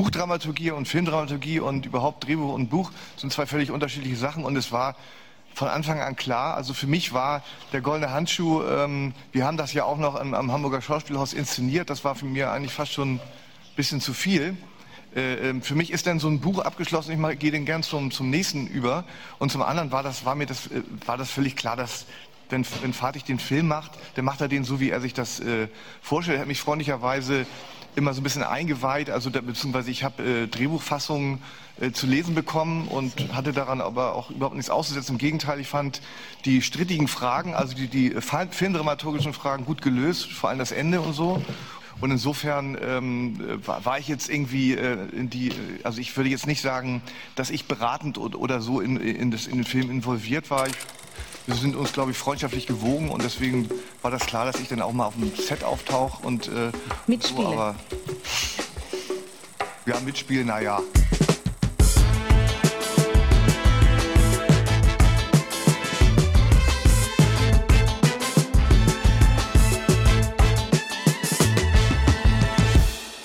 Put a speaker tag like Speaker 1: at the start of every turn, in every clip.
Speaker 1: Buchdramaturgie und Filmdramaturgie und überhaupt Drehbuch und Buch sind zwei völlig unterschiedliche Sachen und es war von Anfang an klar. Also für mich war der goldene Handschuh, ähm, wir haben das ja auch noch am, am Hamburger Schauspielhaus inszeniert, das war für mich eigentlich fast schon ein bisschen zu viel. Äh, ähm, für mich ist dann so ein Buch abgeschlossen, ich gehe den gern zum, zum nächsten über. Und zum anderen war das, war mir das, äh, war das völlig klar, dass wenn, wenn Fatih den Film macht, dann macht er den so, wie er sich das äh, vorstellt. Er hat mich freundlicherweise immer so ein bisschen eingeweiht, also da, beziehungsweise ich habe äh, Drehbuchfassungen äh, zu lesen bekommen und hatte daran aber auch überhaupt nichts auszusetzen. Im Gegenteil, ich fand die strittigen Fragen, also die, die filmdramaturgischen Fragen gut gelöst, vor allem das Ende und so. Und insofern ähm, war, war, ich jetzt irgendwie äh, in die, äh, also ich würde jetzt nicht sagen, dass ich beratend oder, so in, in, das, in den Film involviert war. Ich, wir sind uns, glaube ich, freundschaftlich gewogen und deswegen war das klar, dass ich dann auch mal auf dem Set auftauche und äh,
Speaker 2: Mitspiele. So, aber
Speaker 1: ja, mitspielen, naja.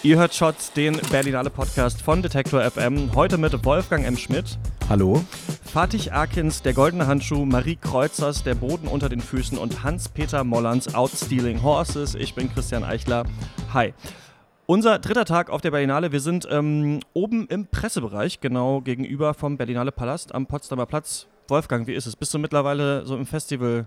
Speaker 3: Ihr hört Shots, den Berlinale Podcast von Detektor FM. Heute mit Wolfgang M. Schmidt.
Speaker 4: Hallo.
Speaker 3: Fatih Akins, der goldene Handschuh, Marie Kreuzers, der Boden unter den Füßen und Hans-Peter Mollands, Outstealing Horses. Ich bin Christian Eichler. Hi. Unser dritter Tag auf der Berlinale. Wir sind ähm, oben im Pressebereich, genau gegenüber vom Berlinale Palast am Potsdamer Platz. Wolfgang, wie ist es? Bist du mittlerweile so im Festival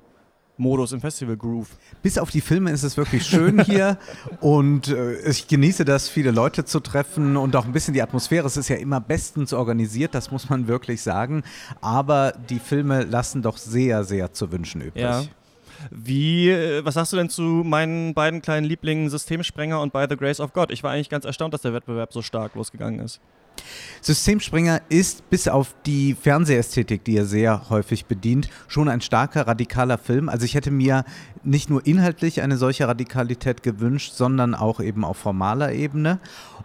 Speaker 3: Modus im Festival Groove.
Speaker 4: Bis auf die Filme ist es wirklich schön hier und äh, ich genieße das, viele Leute zu treffen und auch ein bisschen die Atmosphäre. Es ist ja immer bestens organisiert, das muss man wirklich sagen. Aber die Filme lassen doch sehr, sehr zu wünschen übrig.
Speaker 3: Ja. Wie, äh, was sagst du denn zu meinen beiden kleinen Lieblingen Systemsprenger und By the Grace of God? Ich war eigentlich ganz erstaunt, dass der Wettbewerb so stark losgegangen ist.
Speaker 4: Systemspringer ist bis auf die Fernsehästhetik, die er sehr häufig bedient, schon ein starker, radikaler Film. Also ich hätte mir nicht nur inhaltlich eine solche Radikalität gewünscht, sondern auch eben auf formaler Ebene.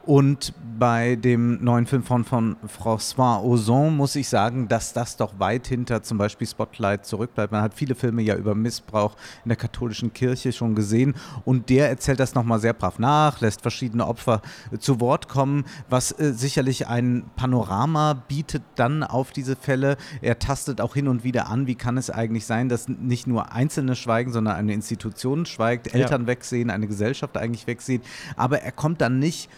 Speaker 4: Und bei dem neuen Film von, von François Ozon muss ich sagen, dass das doch weit hinter zum Beispiel Spotlight zurückbleibt. Man hat viele Filme ja über Missbrauch in der katholischen Kirche schon gesehen und der erzählt das nochmal sehr brav nach, lässt verschiedene Opfer zu Wort kommen, was äh, sicherlich ein Panorama bietet dann auf diese Fälle. Er tastet auch hin und wieder an, wie kann es eigentlich sein, dass nicht nur Einzelne schweigen, sondern eine Institution schweigt, Eltern ja. wegsehen, eine Gesellschaft eigentlich wegsehen. Aber er kommt dann nicht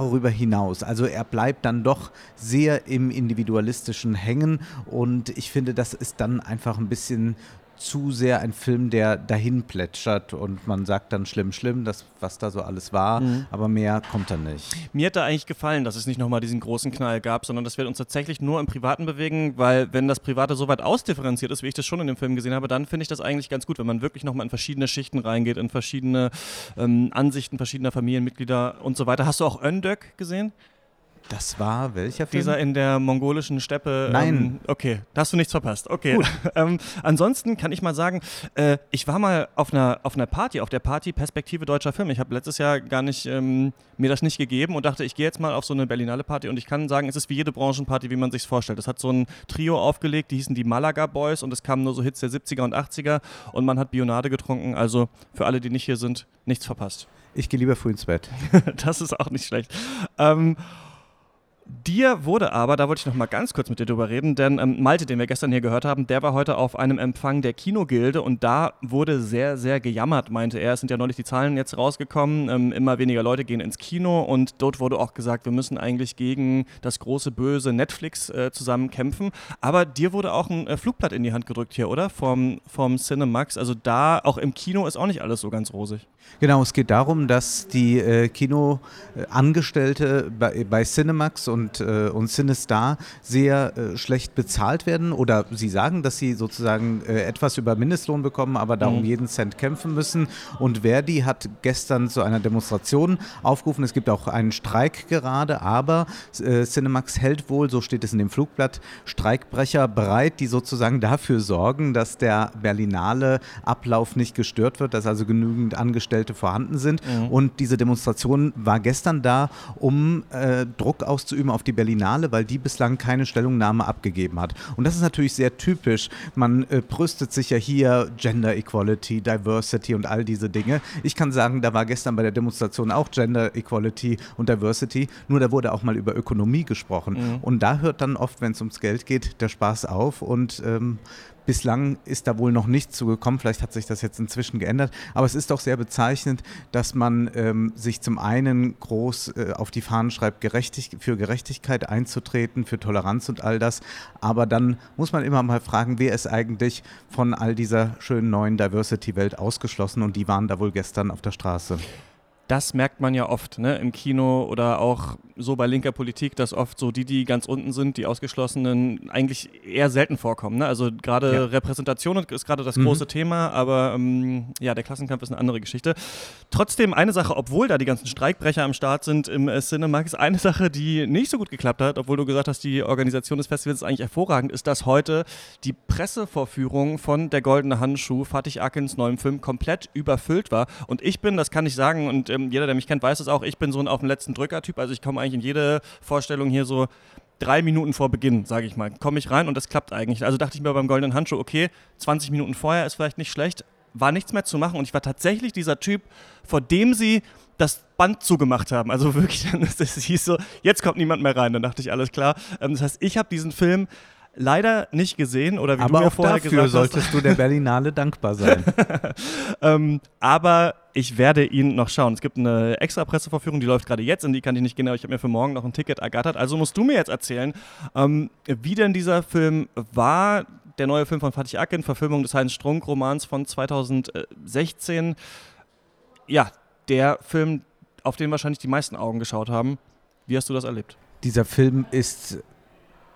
Speaker 4: darüber hinaus. Also er bleibt dann doch sehr im Individualistischen hängen und ich finde, das ist dann einfach ein bisschen zu sehr ein Film, der dahin plätschert und man sagt dann schlimm, schlimm, das, was da so alles war, mhm. aber mehr kommt dann nicht.
Speaker 3: Mir hätte eigentlich gefallen, dass es nicht nochmal diesen großen Knall gab, sondern dass wir uns tatsächlich nur im Privaten bewegen, weil wenn das Private so weit ausdifferenziert ist, wie ich das schon in dem Film gesehen habe, dann finde ich das eigentlich ganz gut, wenn man wirklich nochmal in verschiedene Schichten reingeht, in verschiedene ähm, Ansichten verschiedener Familienmitglieder und so weiter. Hast du auch Öndök gesehen?
Speaker 4: Das war welcher Film?
Speaker 3: Dieser in der mongolischen Steppe.
Speaker 4: Nein.
Speaker 3: Ähm, okay, da hast du nichts verpasst. Okay. ähm, ansonsten kann ich mal sagen, äh, ich war mal auf einer, auf einer Party, auf der Party Perspektive Deutscher Film. Ich habe letztes Jahr gar nicht ähm, mir das nicht gegeben und dachte, ich gehe jetzt mal auf so eine Berlinale Party und ich kann sagen, es ist wie jede Branchenparty, wie man sich vorstellt. Es hat so ein Trio aufgelegt, die hießen die Malaga Boys und es kamen nur so Hits der 70er und 80er und man hat Bionade getrunken. Also für alle, die nicht hier sind, nichts verpasst.
Speaker 4: Ich gehe lieber früh ins Bett.
Speaker 3: das ist auch nicht schlecht. Ähm, Dir wurde aber, da wollte ich noch mal ganz kurz mit dir drüber reden, denn ähm, Malte, den wir gestern hier gehört haben, der war heute auf einem Empfang der Kinogilde und da wurde sehr, sehr gejammert, meinte er. Es sind ja neulich die Zahlen jetzt rausgekommen, ähm, immer weniger Leute gehen ins Kino und dort wurde auch gesagt, wir müssen eigentlich gegen das große böse Netflix äh, zusammen kämpfen. Aber dir wurde auch ein äh, Flugblatt in die Hand gedrückt hier, oder? Vom, vom Cinemax. Also da, auch im Kino ist auch nicht alles so ganz rosig.
Speaker 4: Genau, es geht darum, dass die äh, Kinoangestellte bei, bei Cinemax und, äh, und CineStar sehr äh, schlecht bezahlt werden oder sie sagen, dass sie sozusagen äh, etwas über Mindestlohn bekommen, aber darum mhm. jeden Cent kämpfen müssen. Und Verdi hat gestern zu einer Demonstration aufgerufen. Es gibt auch einen Streik gerade, aber äh, Cinemax hält wohl, so steht es in dem Flugblatt, Streikbrecher bereit, die sozusagen dafür sorgen, dass der Berlinale Ablauf nicht gestört wird, dass also genügend Angestellte Angestellte vorhanden sind. Mhm. Und diese Demonstration war gestern da, um äh, Druck auszuüben auf die Berlinale, weil die bislang keine Stellungnahme abgegeben hat. Und das ist natürlich sehr typisch. Man äh, brüstet sich ja hier Gender Equality, Diversity und all diese Dinge. Ich kann sagen, da war gestern bei der Demonstration auch Gender Equality und Diversity, nur da wurde auch mal über Ökonomie gesprochen. Mhm. Und da hört dann oft, wenn es ums Geld geht, der Spaß auf und ähm, Bislang ist da wohl noch nichts zugekommen, vielleicht hat sich das jetzt inzwischen geändert, aber es ist doch sehr bezeichnend, dass man ähm, sich zum einen groß äh, auf die Fahnen schreibt, gerechtig, für Gerechtigkeit einzutreten, für Toleranz und all das, aber dann muss man immer mal fragen, wer ist eigentlich von all dieser schönen neuen Diversity-Welt ausgeschlossen? Und die waren da wohl gestern auf der Straße
Speaker 3: das merkt man ja oft ne, im Kino oder auch so bei linker Politik, dass oft so die, die ganz unten sind, die Ausgeschlossenen, eigentlich eher selten vorkommen. Ne? Also gerade ja. Repräsentation ist gerade das mhm. große Thema, aber ähm, ja, der Klassenkampf ist eine andere Geschichte. Trotzdem eine Sache, obwohl da die ganzen Streikbrecher am Start sind im äh, Cinemax, eine Sache, die nicht so gut geklappt hat, obwohl du gesagt hast, die Organisation des Festivals ist eigentlich hervorragend, ist, dass heute die Pressevorführung von Der Goldene Handschuh, Fatih Akins neuem Film, komplett überfüllt war. Und ich bin, das kann ich sagen, und ähm, jeder, der mich kennt, weiß es auch, ich bin so ein auf den letzten Drücker-Typ. Also ich komme eigentlich in jede Vorstellung hier so drei Minuten vor Beginn, sage ich mal, komme ich rein und das klappt eigentlich. Also dachte ich mir beim Goldenen Handschuh, okay, 20 Minuten vorher ist vielleicht nicht schlecht, war nichts mehr zu machen und ich war tatsächlich dieser Typ, vor dem sie das Band zugemacht haben. Also wirklich, das hieß so, jetzt kommt niemand mehr rein. Dann dachte ich, alles klar. Ähm, das heißt, ich habe diesen Film leider nicht gesehen oder wie
Speaker 4: aber
Speaker 3: du
Speaker 4: mir
Speaker 3: vorher
Speaker 4: dafür gesagt solltest hast. du der Berlinale dankbar sein.
Speaker 3: ähm, aber ich werde ihn noch schauen. Es gibt eine extra Presseverführung, die läuft gerade jetzt, in die kann ich nicht genau. Ich habe mir für morgen noch ein Ticket ergattert. Also musst du mir jetzt erzählen, ähm, wie denn dieser Film war. Der neue Film von Fatih Akin, Verfilmung des Heinz Strunk-Romans von 2016. Ja, der Film, auf den wahrscheinlich die meisten Augen geschaut haben. Wie hast du das erlebt?
Speaker 4: Dieser Film ist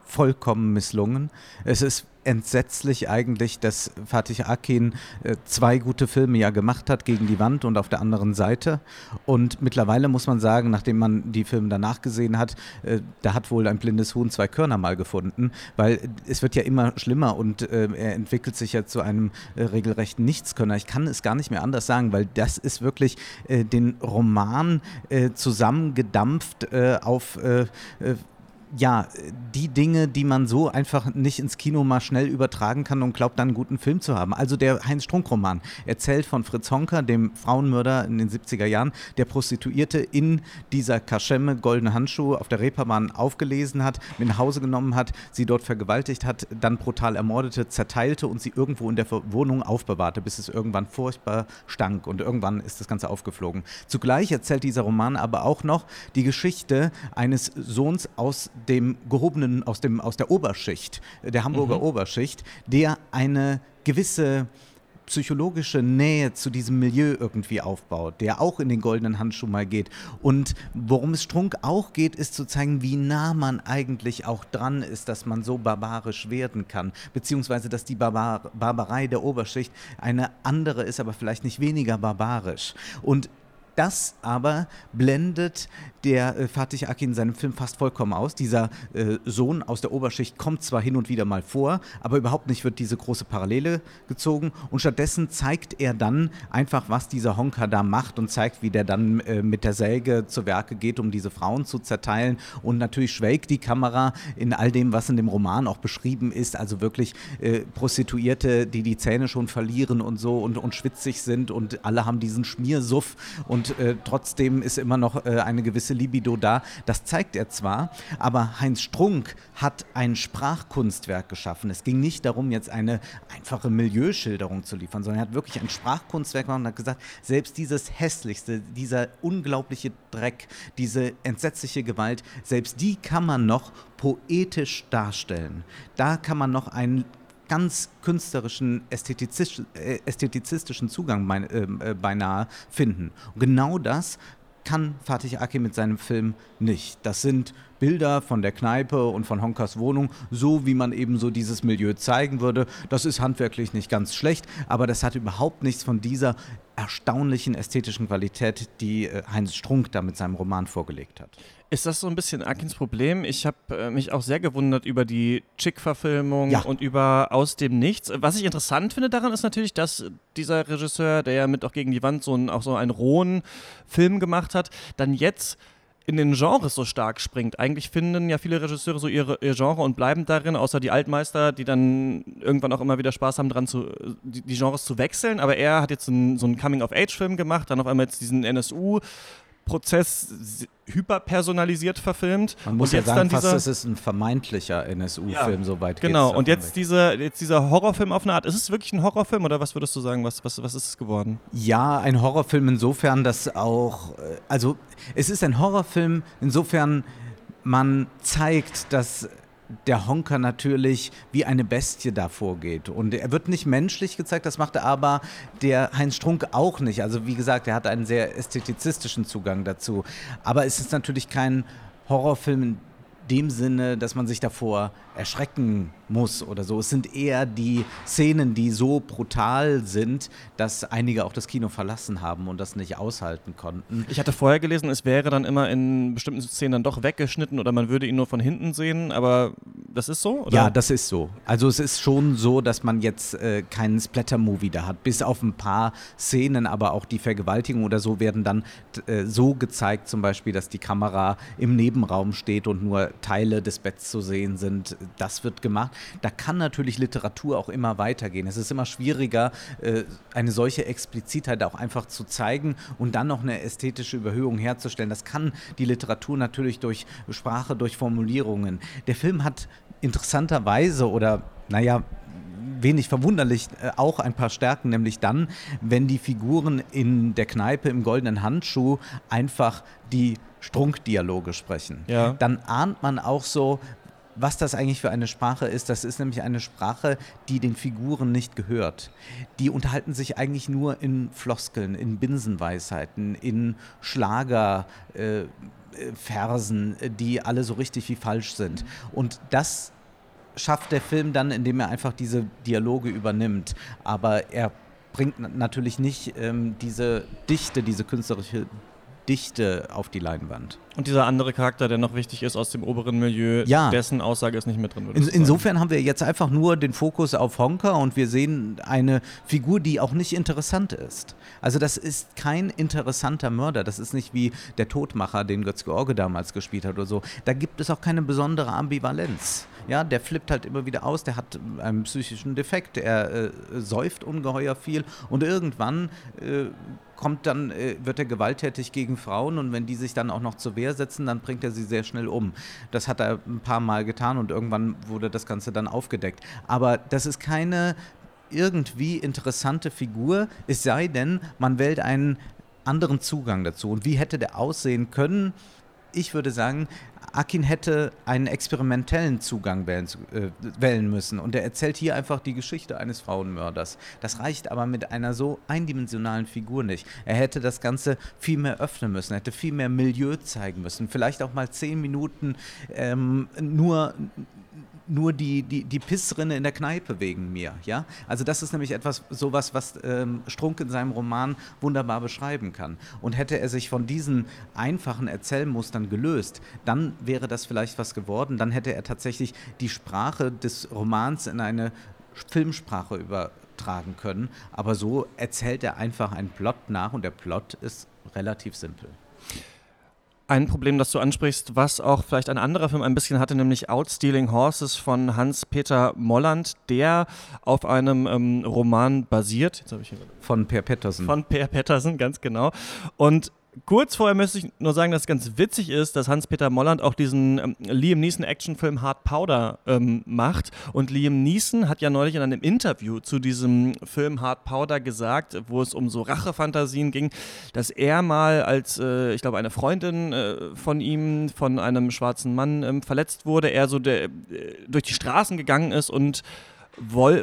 Speaker 4: vollkommen misslungen. Es ist entsetzlich eigentlich, dass Fatih Akin äh, zwei gute Filme ja gemacht hat, gegen die Wand und auf der anderen Seite. Und mittlerweile muss man sagen, nachdem man die Filme danach gesehen hat, äh, da hat wohl ein blindes Huhn zwei Körner mal gefunden, weil es wird ja immer schlimmer und äh, er entwickelt sich ja zu einem regelrechten Nichtskönner. Ich kann es gar nicht mehr anders sagen, weil das ist wirklich den Roman zusammengedampft auf ja, die Dinge, die man so einfach nicht ins Kino mal schnell übertragen kann und glaubt, dann einen guten Film zu haben. Also der Heinz-Strunk-Roman erzählt von Fritz Honker, dem Frauenmörder in den 70er Jahren, der Prostituierte in dieser Kaschemme goldene Handschuhe auf der Reeperbahn aufgelesen hat, mit nach Hause genommen hat, sie dort vergewaltigt hat, dann brutal ermordete, zerteilte und sie irgendwo in der Wohnung aufbewahrte, bis es irgendwann furchtbar stank und irgendwann ist das Ganze aufgeflogen. Zugleich erzählt dieser Roman aber auch noch die Geschichte eines Sohns aus dem gehobenen, aus, dem, aus der Oberschicht, der Hamburger mhm. Oberschicht, der eine gewisse psychologische Nähe zu diesem Milieu irgendwie aufbaut, der auch in den goldenen Handschuh mal geht. Und worum es Strunk auch geht, ist zu zeigen, wie nah man eigentlich auch dran ist, dass man so barbarisch werden kann, beziehungsweise dass die Barbar Barbarei der Oberschicht eine andere ist, aber vielleicht nicht weniger barbarisch. Und das aber blendet der äh, Fatih Akin in seinem Film fast vollkommen aus. Dieser äh, Sohn aus der Oberschicht kommt zwar hin und wieder mal vor, aber überhaupt nicht wird diese große Parallele gezogen. Und stattdessen zeigt er dann einfach, was dieser Honka da macht und zeigt, wie der dann äh, mit der Säge zu Werke geht, um diese Frauen zu zerteilen. Und natürlich schwelgt die Kamera in all dem, was in dem Roman auch beschrieben ist. Also wirklich äh, Prostituierte, die die Zähne schon verlieren und so und, und schwitzig sind und alle haben diesen Schmiersuff und äh, trotzdem ist immer noch äh, eine gewisse Libido da. Das zeigt er zwar, aber Heinz Strunk hat ein Sprachkunstwerk geschaffen. Es ging nicht darum, jetzt eine einfache Milieuschilderung zu liefern, sondern er hat wirklich ein Sprachkunstwerk gemacht und hat gesagt, selbst dieses hässlichste, dieser unglaubliche Dreck, diese entsetzliche Gewalt, selbst die kann man noch poetisch darstellen. Da kann man noch einen ganz künstlerischen, äh, ästhetizistischen Zugang äh, beinahe finden. Und genau das kann Fatih Akin mit seinem Film nicht. Das sind Bilder von der Kneipe und von Honkers Wohnung, so wie man eben so dieses Milieu zeigen würde. Das ist handwerklich nicht ganz schlecht, aber das hat überhaupt nichts von dieser erstaunlichen ästhetischen Qualität, die äh, Heinz Strunk da mit seinem Roman vorgelegt hat.
Speaker 3: Ist das so ein bisschen Akins Problem? Ich habe äh, mich auch sehr gewundert über die Chick-Verfilmung ja. und über Aus dem Nichts. Was ich interessant finde daran ist natürlich, dass dieser Regisseur, der ja mit auch gegen die Wand so ein, auch so einen rohen Film gemacht hat, dann jetzt in den Genres so stark springt. Eigentlich finden ja viele Regisseure so ihre, ihr Genre und bleiben darin, außer die Altmeister, die dann irgendwann auch immer wieder Spaß haben, dran zu, die, die Genres zu wechseln. Aber er hat jetzt ein, so einen Coming-of-Age-Film gemacht, dann auf einmal jetzt diesen NSU. Prozess hyperpersonalisiert verfilmt.
Speaker 4: Man muss
Speaker 3: und
Speaker 4: ja
Speaker 3: jetzt
Speaker 4: sagen,
Speaker 3: dann
Speaker 4: fast
Speaker 3: dieser,
Speaker 4: das ist ein vermeintlicher NSU-Film,
Speaker 3: Ja,
Speaker 4: soweit
Speaker 3: Genau, und jetzt,
Speaker 4: weg.
Speaker 3: dieser, jetzt dieser Horrorfilm auf eine Art. Ist es wirklich ein Horrorfilm oder was würdest du sagen? Was, was, was ist es geworden?
Speaker 4: Ja, ein Horrorfilm insofern, dass auch, äh, also es ist ein Horrorfilm insofern, man zeigt, dass der Honker natürlich wie eine Bestie da vorgeht. Und er wird nicht menschlich gezeigt, das machte aber der Heinz Strunk auch nicht. Also wie gesagt, er hat einen sehr ästhetizistischen Zugang dazu. Aber es ist natürlich kein Horrorfilm in dem Sinne, dass man sich davor erschrecken muss oder so. Es sind eher die Szenen, die so brutal sind, dass einige auch das Kino verlassen haben und das nicht aushalten konnten.
Speaker 3: Ich hatte vorher gelesen, es wäre dann immer in bestimmten Szenen dann doch weggeschnitten oder man würde ihn nur von hinten sehen, aber das ist so? Oder?
Speaker 4: Ja, das ist so. Also es ist schon so, dass man jetzt äh, keinen Splatter-Movie da hat. Bis auf ein paar Szenen, aber auch die Vergewaltigung oder so werden dann äh, so gezeigt, zum Beispiel, dass die Kamera im Nebenraum steht und nur Teile des Betts zu sehen sind. Das wird gemacht. Da kann natürlich Literatur auch immer weitergehen. Es ist immer schwieriger, äh, eine solche Explizitheit auch einfach zu zeigen und dann noch eine ästhetische Überhöhung herzustellen. Das kann die Literatur natürlich durch Sprache, durch Formulierungen. Der Film hat interessanterweise oder, naja, wenig verwunderlich äh, auch ein paar Stärken, nämlich dann, wenn die Figuren in der Kneipe im goldenen Handschuh einfach die Strunkdialoge sprechen.
Speaker 3: Ja.
Speaker 4: Dann ahnt man auch so, was das eigentlich für eine Sprache ist. Das ist nämlich eine Sprache, die den Figuren nicht gehört. Die unterhalten sich eigentlich nur in Floskeln, in Binsenweisheiten, in Schlager. Äh, Versen, die alle so richtig wie falsch sind. Und das schafft der Film dann, indem er einfach diese Dialoge übernimmt. Aber er bringt na- natürlich nicht ähm, diese Dichte, diese künstlerische Dichte auf die Leinwand.
Speaker 3: Und dieser andere Charakter, der noch wichtig ist aus dem oberen Milieu,
Speaker 4: Ja.
Speaker 3: dessen Aussage ist nicht mit drin.
Speaker 4: In, insofern haben wir jetzt einfach nur den Fokus auf Honker und wir sehen eine Figur, die auch nicht interessant ist. Also das ist kein interessanter Mörder. Das ist nicht wie der Todmacher, den Götz George damals gespielt hat oder so. Da gibt es auch keine besondere Ambivalenz. Ja, der flippt halt immer wieder aus, der hat einen psychischen Defekt, er äh, säuft ungeheuer viel und irgendwann äh, kommt dann, äh, wird er gewalttätig gegen Frauen und wenn die sich dann auch noch zur Wehr setzen, dann bringt er sie sehr schnell um. Das hat er ein paar Mal getan und irgendwann wurde das Ganze dann aufgedeckt. Aber das ist keine irgendwie interessante Figur, es sei denn, man wählt einen anderen Zugang dazu. Und wie hätte der aussehen können? Ich würde sagen, Akin hätte einen experimentellen Zugang wählen, äh, wählen müssen. Und er erzählt hier einfach die Geschichte eines Frauenmörders. Das reicht aber mit einer so eindimensionalen Figur nicht. Er hätte das Ganze viel mehr öffnen müssen, hätte viel mehr Milieu zeigen müssen. Vielleicht auch mal zehn Minuten ähm, nur nur die, die, die Pissrinne in der Kneipe wegen mir. Ja? Also das ist nämlich etwas, sowas, was ähm, Strunk in seinem Roman wunderbar beschreiben kann. Und hätte er sich von diesen einfachen Erzählmustern gelöst, dann wäre das vielleicht was geworden. Dann hätte er tatsächlich die Sprache des Romans in eine Filmsprache übertragen können. Aber so erzählt er einfach einen Plot nach und der Plot ist relativ simpel.
Speaker 3: Ein Problem, das du ansprichst, was auch vielleicht ein anderer Film ein bisschen hatte, nämlich Outstealing Horses von Hans-Peter Molland, der auf einem ähm, Roman basiert. Jetzt ich hier
Speaker 4: Von Per Pettersen.
Speaker 3: von Per Pettersen, ganz genau. Und kurz vorher müsste ich nur sagen, dass es ganz witzig ist, dass Hans-Peter Molland auch diesen ähm, Liam Neeson-Actionfilm Hard Powder ähm, macht. Und Liam Neeson hat ja neulich in einem Interview zu diesem Film Hard Powder gesagt, wo es um so Rachefantasien ging, dass er mal als, äh, ich glaube, eine Freundin äh, von ihm, von einem schwarzen Mann ähm, verletzt wurde, er so der, äh, durch die Straßen gegangen ist und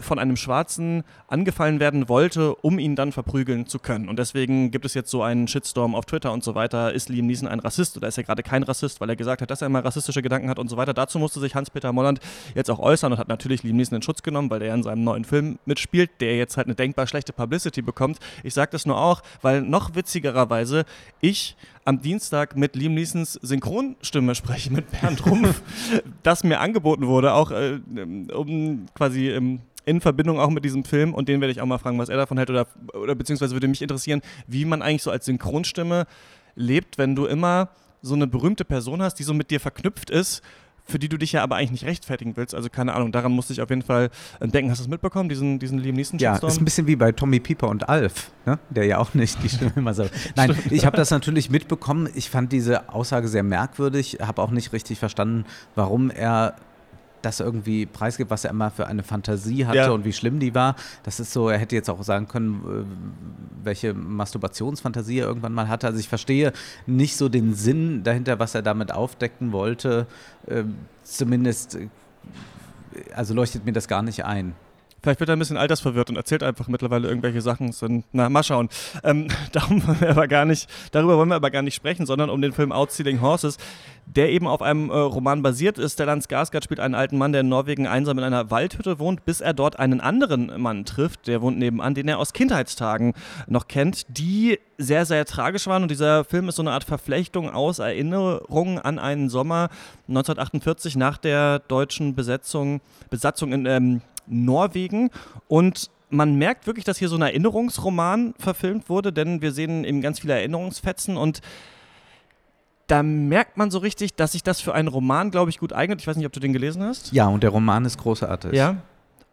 Speaker 3: von einem Schwarzen angefallen werden wollte, um ihn dann verprügeln zu können. Und deswegen gibt es jetzt so einen Shitstorm auf Twitter und so weiter. Ist Liam Neeson ein Rassist oder ist er gerade kein Rassist, weil er gesagt hat, dass er mal rassistische Gedanken hat und so weiter. Dazu musste sich Hans-Peter Molland jetzt auch äußern und hat natürlich Liam Neeson in Schutz genommen, weil er in seinem neuen Film mitspielt, der jetzt halt eine denkbar schlechte Publicity bekommt. Ich sage das nur auch, weil noch witzigerweise ich am Dienstag mit Liam Neesons Synchronstimme spreche, mit Bernd Rumpf, das mir angeboten wurde, auch äh, um quasi ähm, in Verbindung auch mit diesem Film und den werde ich auch mal fragen, was er davon hält oder, oder beziehungsweise würde mich interessieren, wie man eigentlich so als Synchronstimme lebt, wenn du immer so eine berühmte Person hast, die so mit dir verknüpft ist, für die du dich ja aber eigentlich nicht rechtfertigen willst. Also keine Ahnung, daran musste ich auf jeden Fall denken. Hast du es mitbekommen, diesen, diesen Liam Neeson
Speaker 4: Ja, ist ein bisschen wie bei Tommy Pieper und Alf, ne? der ja auch nicht die Stimme immer so. Nein, ich habe das natürlich mitbekommen. Ich fand diese Aussage sehr merkwürdig, habe auch nicht richtig verstanden, warum er das irgendwie preisgibt, was er immer für eine Fantasie hatte
Speaker 3: Ja.
Speaker 4: und wie schlimm die war. Das ist so, er hätte jetzt auch sagen können, äh, welche Masturbationsfantasie er irgendwann mal hatte. Also ich verstehe nicht so den Sinn dahinter, was er damit aufdecken wollte. Ähm, Zumindest, äh, also leuchtet mir das gar nicht ein.
Speaker 3: Vielleicht wird er ein bisschen altersverwirrt und erzählt einfach mittlerweile irgendwelche Sachen. Sind, na, mal schauen. Ähm, darum wollen wir aber gar nicht, darüber wollen wir aber gar nicht sprechen, sondern um den Film Outstealing Horses, der eben auf einem äh, Roman basiert ist. Stellan Skarsgård spielt einen alten Mann, der in Norwegen einsam in einer Waldhütte wohnt, bis er dort einen anderen Mann trifft, der wohnt nebenan, den er aus Kindheitstagen noch kennt, die sehr, sehr tragisch waren. Und dieser Film ist so eine Art Verflechtung aus Erinnerungen an einen Sommer 1948 nach der deutschen Besetzung, Besatzung in ähm, Norwegen und man merkt wirklich, dass hier so ein Erinnerungsroman verfilmt wurde, denn wir sehen eben ganz viele Erinnerungsfetzen und da merkt man so richtig, dass sich das für einen Roman, glaube ich, gut eignet. Ich weiß nicht, ob du den gelesen hast.
Speaker 4: Ja, und der Roman ist großartig.
Speaker 3: Ja.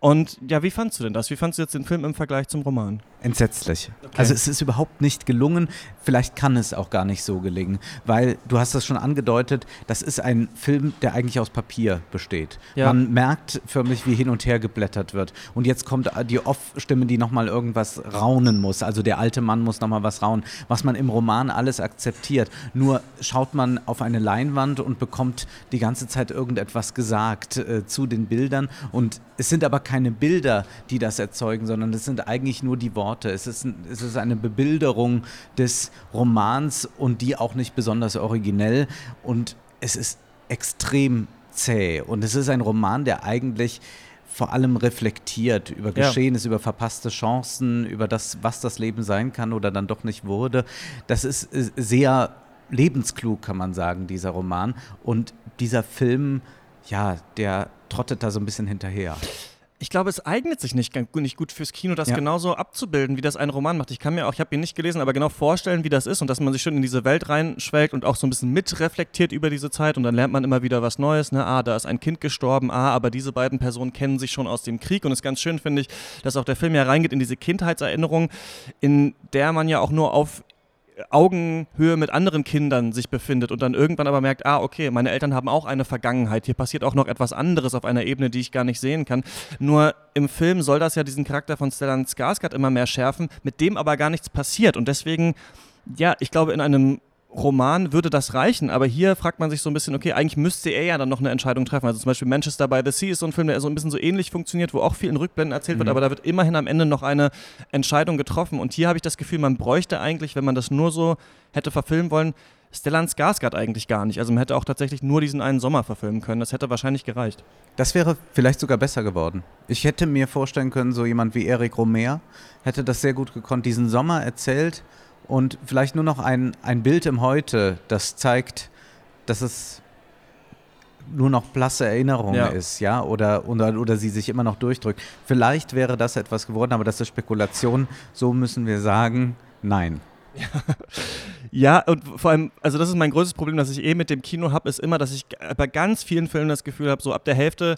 Speaker 3: Und ja, wie fandst du denn das? Wie fandst du jetzt den Film im Vergleich zum Roman?
Speaker 4: Entsetzlich. Also es ist überhaupt nicht gelungen. Vielleicht kann es auch gar nicht so gelingen, weil du hast das schon angedeutet, das ist ein Film, der eigentlich aus Papier besteht.
Speaker 3: Ja.
Speaker 4: Man merkt förmlich, wie hin und her geblättert wird. Und jetzt kommt die Off-Stimme, die nochmal irgendwas raunen muss. Also der alte Mann muss nochmal was raunen, was man im Roman alles akzeptiert. Nur schaut man auf eine Leinwand und bekommt die ganze Zeit irgendetwas gesagt äh, zu den Bildern. Und es sind aber keine Bilder, die das erzeugen, sondern es sind eigentlich nur die Worte. Es ist, es ist eine Bebilderung des Romans und die auch nicht besonders originell. Und es ist extrem zäh. Und es ist ein Roman, der eigentlich vor allem reflektiert über
Speaker 3: Ja.
Speaker 4: Geschehenes, über verpasste Chancen, über das, was das Leben sein kann oder dann doch nicht wurde. Das ist äh, sehr lebensklug, kann man sagen, dieser Roman. Und dieser Film, ja, der trottet da so ein bisschen hinterher.
Speaker 3: Ich glaube, es eignet sich nicht, nicht gut fürs Kino, das
Speaker 4: Ja.
Speaker 3: genauso abzubilden, wie das ein Roman macht. Ich kann mir auch, ich habe ihn nicht gelesen, aber genau vorstellen, wie das ist und dass man sich schon in diese Welt reinschwelgt und auch so ein bisschen mitreflektiert über diese Zeit und dann lernt man immer wieder was Neues. Ne? Ah, da ist ein Kind gestorben, ah, aber diese beiden Personen kennen sich schon aus dem Krieg und es ist ganz schön, finde ich, dass auch der Film ja reingeht in diese Kindheitserinnerung, in der man ja auch nur auf Augenhöhe mit anderen Kindern sich befindet und dann irgendwann aber merkt, ah, okay, meine Eltern haben auch eine Vergangenheit, hier passiert auch noch etwas anderes auf einer Ebene, die ich gar nicht sehen kann. Nur im Film soll das ja diesen Charakter von Stellan Skarsgård immer mehr schärfen, mit dem aber gar nichts passiert und deswegen, ja, ich glaube, in einem Roman würde das reichen, aber hier fragt man sich so ein bisschen, okay, eigentlich müsste er ja dann noch eine Entscheidung treffen. Also zum Beispiel Manchester by the Sea ist so ein Film, der so ein bisschen so ähnlich funktioniert, wo auch viel in Rückblenden erzählt wird, aber da wird immerhin am Ende noch eine Entscheidung getroffen. Und hier habe ich das Gefühl, man bräuchte eigentlich, wenn man das nur so hätte verfilmen wollen, Stellan Skarsgård eigentlich gar nicht. Also man hätte auch tatsächlich nur diesen einen Sommer verfilmen können. Das hätte wahrscheinlich gereicht.
Speaker 4: Das wäre vielleicht sogar besser geworden. Ich hätte mir vorstellen können, so jemand wie Eric Romer hätte das sehr gut gekonnt, diesen Sommer erzählt und vielleicht nur noch ein, ein Bild im Heute, das zeigt, dass es nur noch blasse Erinnerung
Speaker 3: Ja.
Speaker 4: ist, ja, oder, oder, oder sie sich immer noch durchdrückt. Vielleicht wäre das etwas geworden, aber das ist Spekulation. So müssen wir sagen, nein.
Speaker 3: Ja, und vor allem, also das ist mein größtes Problem, das ich eh mit dem Kino habe, ist immer, dass ich bei ganz vielen Filmen das Gefühl habe, so ab der Hälfte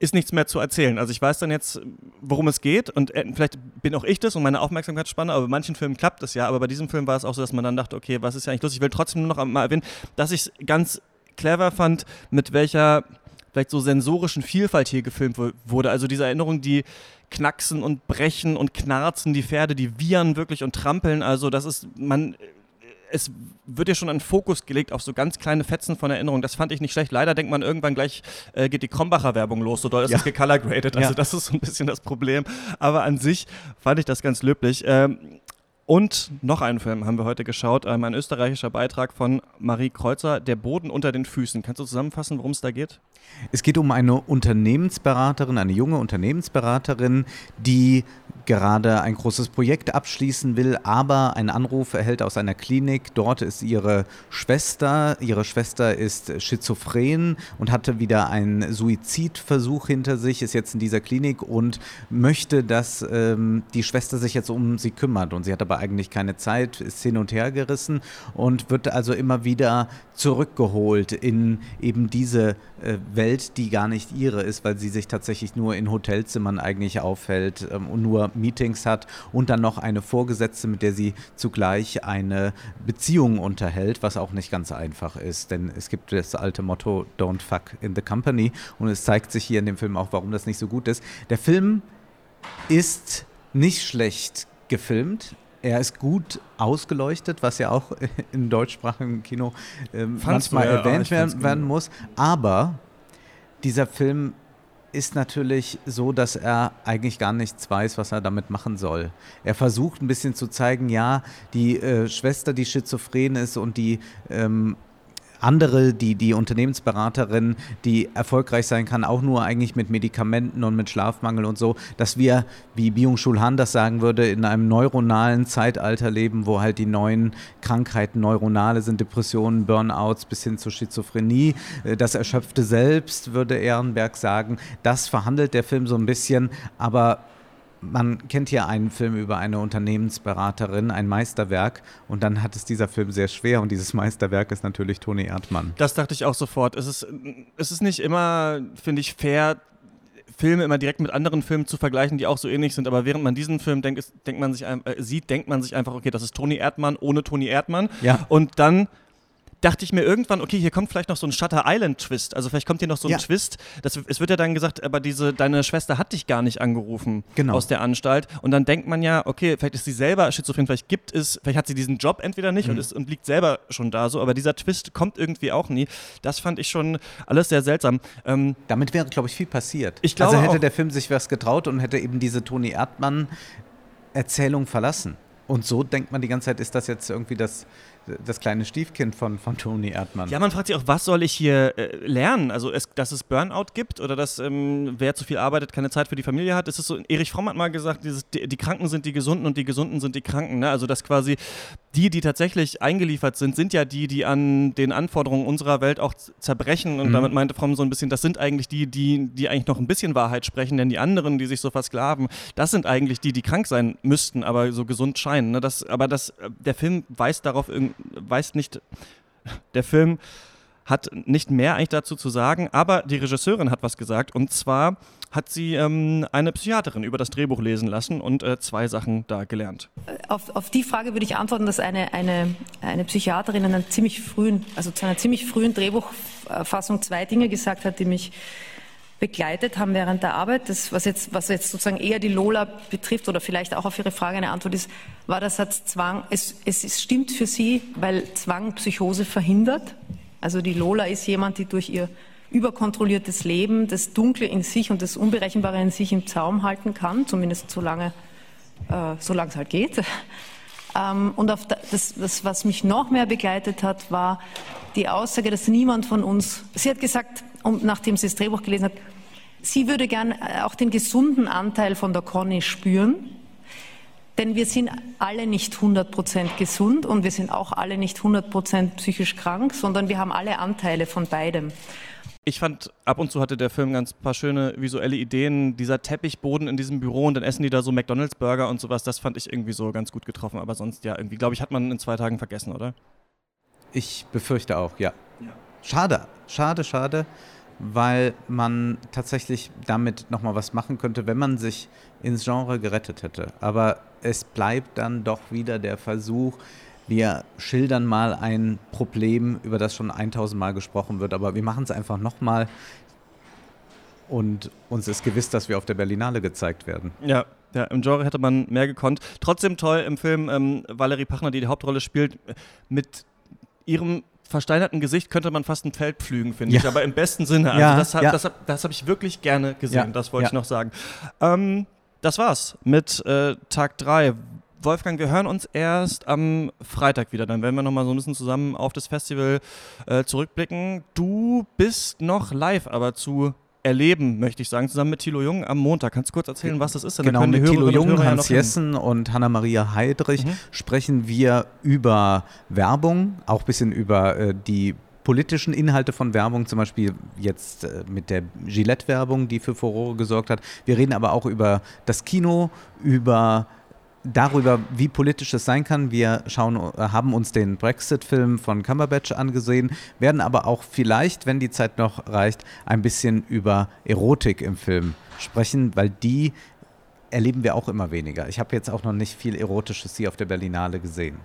Speaker 3: ist nichts mehr zu erzählen. Also ich weiß dann jetzt, worum es geht und äh, vielleicht bin auch ich das und meine Aufmerksamkeitsspanne, aber bei manchen Filmen klappt das ja, aber bei diesem Film war es auch so, dass man dann dachte, okay, was ist ja eigentlich lustig? Ich will trotzdem nur noch mal erwähnen, dass ich es ganz clever fand, mit welcher vielleicht so sensorischen Vielfalt hier gefilmt wu- wurde. Also diese Erinnerung, die knacksen und brechen und knarzen, die Pferde, die wiehern wirklich und trampeln. Also das ist, man, es wird ja schon ein Fokus gelegt auf so ganz kleine Fetzen von Erinnerung. Das fand ich nicht schlecht. Leider denkt man irgendwann gleich, äh, geht die Krombacher Werbung los, so doll ist
Speaker 4: Ja.
Speaker 3: es gecolorgraded. Also
Speaker 4: Ja.
Speaker 3: das ist so ein bisschen das Problem. Aber an sich fand ich das ganz löblich. Ähm, und noch einen Film haben wir heute geschaut, ähm, ein österreichischer Beitrag von Marie Kreuzer, Der Boden unter den Füßen. Kannst du zusammenfassen, worum es da geht?
Speaker 4: Es geht um eine Unternehmensberaterin, eine junge Unternehmensberaterin, die gerade ein großes Projekt abschließen will, aber einen Anruf erhält aus einer Klinik. Dort ist ihre Schwester. Ihre Schwester ist schizophren und hatte wieder einen Suizidversuch hinter sich, ist jetzt in dieser Klinik und möchte, dass ähm, die Schwester sich jetzt um sie kümmert. Und sie hat aber eigentlich keine Zeit, ist hin und her gerissen und wird also immer wieder zurückgeholt in eben diese äh, Welt, die gar nicht ihre ist, weil sie sich tatsächlich nur in Hotelzimmern eigentlich aufhält ähm, und nur Meetings hat und dann noch eine Vorgesetzte, mit der sie zugleich eine Beziehung unterhält, was auch nicht ganz einfach ist, denn es gibt das alte Motto Don't fuck in the company und es zeigt sich hier in dem Film auch, warum das nicht so gut ist. Der Film ist nicht schlecht gefilmt. Er ist gut ausgeleuchtet, was ja auch im deutschsprachigen Kino äh, manchmal ja, erwähnt werden, werden muss. Aber dieser Film ist natürlich so, dass er eigentlich gar nichts weiß, was er damit machen soll. Er versucht ein bisschen zu zeigen, ja, die äh, Schwester, die schizophren ist und die ähm, andere, die, die Unternehmensberaterin, die erfolgreich sein kann, auch nur eigentlich mit Medikamenten und mit Schlafmangel und so, dass wir, wie Byung-Chul Han das sagen würde, in einem neuronalen Zeitalter leben, wo halt die neuen Krankheiten neuronale sind, Depressionen, Burnouts bis hin zur Schizophrenie. Äh, das erschöpfte Selbst, würde Ehrenberg sagen. Das verhandelt der Film so ein bisschen, aber man kennt ja einen Film über eine Unternehmensberaterin, ein Meisterwerk, und dann hat es dieser Film sehr schwer und dieses Meisterwerk ist natürlich Toni Erdmann.
Speaker 3: Das dachte ich auch sofort. Es ist, es ist nicht immer, finde ich, fair, Filme immer direkt mit anderen Filmen zu vergleichen, die auch so ähnlich sind, aber während man diesen Film denkt, ist, denkt man sich, äh, sieht, denkt man sich einfach, okay, das ist Toni Erdmann ohne Toni Erdmann.
Speaker 4: Ja.
Speaker 3: Und dann dachte ich mir irgendwann, okay, hier kommt vielleicht noch so ein Shutter Island Twist. Also vielleicht kommt hier noch so ein ja. Twist. Das, es wird ja dann gesagt, aber diese, deine Schwester hat dich gar nicht angerufen
Speaker 4: genau.
Speaker 3: aus der Anstalt. Und dann denkt man ja, okay, vielleicht ist sie selber schizophren, vielleicht gibt es, vielleicht hat sie diesen Job entweder nicht mhm. und, ist, und liegt selber schon da so, aber dieser Twist kommt irgendwie auch nie. Das fand ich schon alles sehr seltsam.
Speaker 4: Ähm, Damit wäre, glaube ich, viel passiert.
Speaker 3: Ich glaube
Speaker 4: also hätte der Film sich was getraut und hätte eben diese Toni Erdmann Erzählung verlassen. Und so denkt man die ganze Zeit, ist das jetzt irgendwie das das kleine Stiefkind von, von Toni Erdmann.
Speaker 3: Ja, man fragt sich auch, was soll ich hier äh, lernen? Also, es, dass es Burnout gibt oder dass ähm, wer zu viel arbeitet, keine Zeit für die Familie hat. Es ist so, Erich Fromm hat mal gesagt, dieses, die, die, Kranken sind die Gesunden und die Gesunden sind die Kranken. Ne? Also, dass quasi die, die tatsächlich eingeliefert sind, sind ja die, die an den Anforderungen unserer Welt auch zerbrechen. Und mhm. damit meinte Fromm so ein bisschen, das sind eigentlich die, die, die eigentlich noch ein bisschen Wahrheit sprechen, denn die anderen, die sich so versklaven, das sind eigentlich die, die krank sein müssten, aber so gesund scheinen. Ne? Das, aber das, der Film weist darauf irgendwie weiß nicht, der Film hat nicht mehr eigentlich dazu zu sagen, aber die Regisseurin hat was gesagt und zwar hat sie ähm, eine Psychiaterin über das Drehbuch lesen lassen und äh, zwei Sachen da gelernt.
Speaker 2: Auf, auf, die Frage würde ich antworten, dass eine, eine, eine Psychiaterin in einer ziemlich frühen, also zu einer ziemlich frühen Drehbuchfassung zwei Dinge gesagt hat, die mich begleitet haben während der Arbeit. Das, was jetzt, was jetzt sozusagen eher die Lola betrifft oder vielleicht auch auf Ihre Frage eine Antwort ist, war der Satz Zwang. Es, es, stimmt für Sie, weil Zwang Psychose verhindert. Also die Lola ist jemand, die durch ihr überkontrolliertes Leben das Dunkle in sich und das Unberechenbare in sich im Zaum halten kann, zumindest solange, äh, solange es halt geht. Ähm, und auf das, das, was mich noch mehr begleitet hat, war die Aussage, dass niemand von uns, sie hat gesagt, und nachdem sie das Drehbuch gelesen hat, sie würde gern äh, auch den gesunden Anteil von der Conny spüren, denn wir sind alle nicht 100% gesund und wir sind auch alle nicht 100% psychisch krank, sondern wir haben alle Anteile von beidem.
Speaker 3: Ich fand, ab und zu hatte der Film ganz paar schöne visuelle Ideen. Dieser Teppichboden in diesem Büro und dann essen die da so McDonalds-Burger und sowas, das fand ich irgendwie so ganz gut getroffen. Aber sonst, ja, irgendwie, glaube ich, hat man in zwei Tagen vergessen, oder?
Speaker 4: Ich befürchte auch, ja. ja. Schade, schade, schade, weil man tatsächlich damit nochmal was machen könnte, wenn man sich ins Genre gerettet hätte. Aber es bleibt dann doch wieder der Versuch, wir schildern mal ein Problem, über das schon 1000 Mal gesprochen wird, aber wir machen es einfach nochmal. Und uns ist gewiss, dass wir auf der Berlinale gezeigt werden.
Speaker 3: Ja, ja, im Genre hätte man mehr gekonnt. Trotzdem toll im Film ähm, Valerie Pachner, die die Hauptrolle spielt, mit ihrem versteinerten Gesicht könnte man fast ein Feld pflügen, finde ja. ich. Aber im besten Sinne. Also
Speaker 4: ja,
Speaker 3: das,
Speaker 4: ja.
Speaker 3: das, das habe ich wirklich gerne gesehen, das wollte ich noch sagen. Ähm, das war's mit äh, Tag 3. Wolfgang, wir hören uns erst am Freitag wieder. Dann werden wir nochmal so ein bisschen zusammen auf das Festival äh, zurückblicken. Du bist noch live, aber zu erleben, möchte ich sagen, zusammen mit Thilo Jung am Montag. Kannst du kurz erzählen, was das ist?
Speaker 4: Dann genau, mit Thilo Jung, Hans ja Jessen und Hanna-Maria Heidrich mhm. sprechen wir über Werbung, auch ein bisschen über äh, die politischen Inhalte von Werbung, zum Beispiel jetzt äh, mit der Gillette-Werbung, die für Furore gesorgt hat. Wir reden aber auch über das Kino, über darüber, wie politisch es sein kann. Wir schauen, äh, haben uns den Brexit-Film von Cumberbatch angesehen, werden aber auch vielleicht, wenn die Zeit noch reicht, ein bisschen über Erotik im Film sprechen, weil die erleben wir auch immer weniger. Ich habe jetzt auch noch nicht viel Erotisches hier auf der Berlinale gesehen.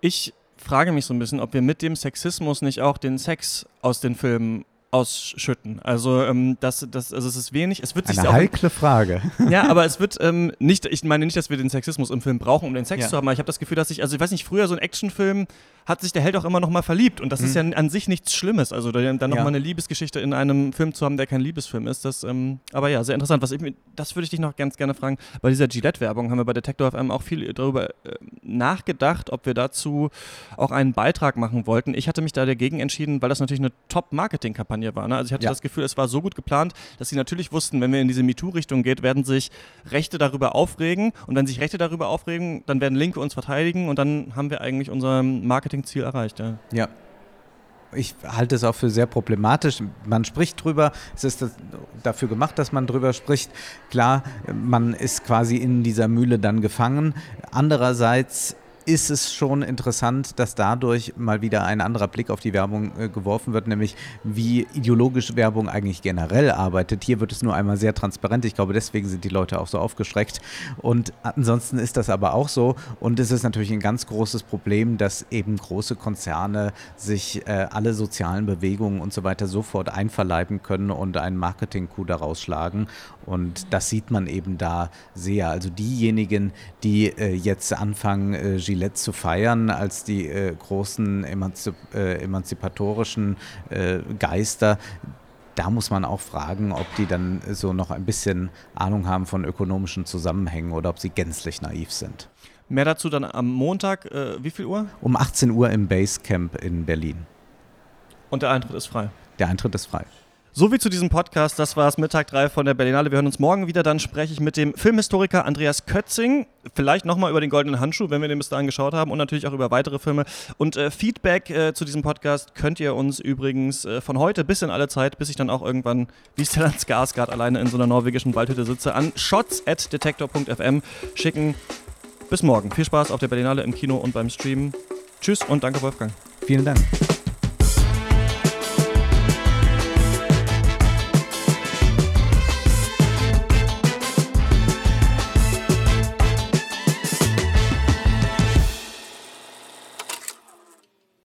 Speaker 3: Ich frage mich so ein bisschen, ob wir mit dem Sexismus nicht auch den Sex aus den Filmen ausschütten. Also ähm, das, das, also es ist wenig. Es wird
Speaker 4: sich Eine heikle Frage.
Speaker 3: Ja, aber es wird ähm, nicht. Ich meine nicht, dass wir den Sexismus im Film brauchen, um den Sex ja. zu haben. Aber ich habe das Gefühl, dass ich, also ich weiß nicht, früher so ein Actionfilm hat sich der Held auch immer noch mal verliebt und das mhm. ist ja an sich nichts Schlimmes. Also dann noch ja. mal eine Liebesgeschichte in einem Film zu haben, der kein Liebesfilm ist. Das, ähm, aber ja, sehr interessant. Was ich, das würde ich dich noch ganz gerne fragen. Bei dieser Gillette-Werbung haben wir bei Detektor FM auch viel darüber äh, nachgedacht, ob wir dazu auch einen Beitrag machen wollten. Ich hatte mich da dagegen entschieden, weil das natürlich eine Top-Marketing-Kampagne war. Ne? Also ich hatte ja. das Gefühl, es war so gut geplant, dass sie natürlich wussten, wenn wir in diese MeToo-Richtung geht, werden sich Rechte darüber aufregen und wenn sich Rechte darüber aufregen, dann werden Linke uns verteidigen und dann haben wir eigentlich unser Marketing-Ziel erreicht. Ja.
Speaker 4: ja ich halte es auch für sehr problematisch. Man spricht drüber, es ist dafür gemacht, dass man drüber spricht. Klar, man ist quasi in dieser Mühle dann gefangen. Andererseits ist es schon interessant, dass dadurch mal wieder ein anderer Blick auf die Werbung äh, geworfen wird, nämlich wie ideologisch Werbung eigentlich generell arbeitet. Hier wird es nur einmal sehr transparent. Ich glaube, deswegen sind die Leute auch so aufgeschreckt. Und ansonsten ist das aber auch so. Und es ist natürlich ein ganz großes Problem, dass eben große Konzerne sich äh, alle sozialen Bewegungen und so weiter sofort einverleiben können und einen Marketing-Coup daraus schlagen. Und das sieht man eben da sehr. Also diejenigen, die äh, jetzt anfangen, äh, Gillette zu feiern als die äh, großen emanzip äh, emanzipatorischen äh, Geister, da muss man auch fragen, ob die dann so noch ein bisschen Ahnung haben von ökonomischen Zusammenhängen oder ob sie gänzlich naiv sind.
Speaker 3: Mehr dazu dann am Montag, äh, wie viel Uhr?
Speaker 4: Um 18 Uhr im Basecamp in Berlin.
Speaker 3: Und der Eintritt ist frei?
Speaker 4: Der Eintritt ist frei.
Speaker 3: So wie zu diesem Podcast. Das war es Mittag 3 von der Berlinale. Wir hören uns morgen wieder. Dann spreche ich mit dem Filmhistoriker Andreas Kötzing. Vielleicht nochmal über den Goldenen Handschuh, wenn wir den bis dahin geschaut haben. Und natürlich auch über weitere Filme. Und äh, Feedback äh, zu diesem Podcast könnt ihr uns übrigens äh, von heute bis in alle Zeit, bis ich dann auch irgendwann wie Stellan Skarsgård alleine in so einer norwegischen Waldhütte sitze, an shots.detektor.fm schicken. Bis morgen. Viel Spaß auf der Berlinale im Kino und beim Stream. Tschüss und danke, Wolfgang.
Speaker 4: Vielen Dank.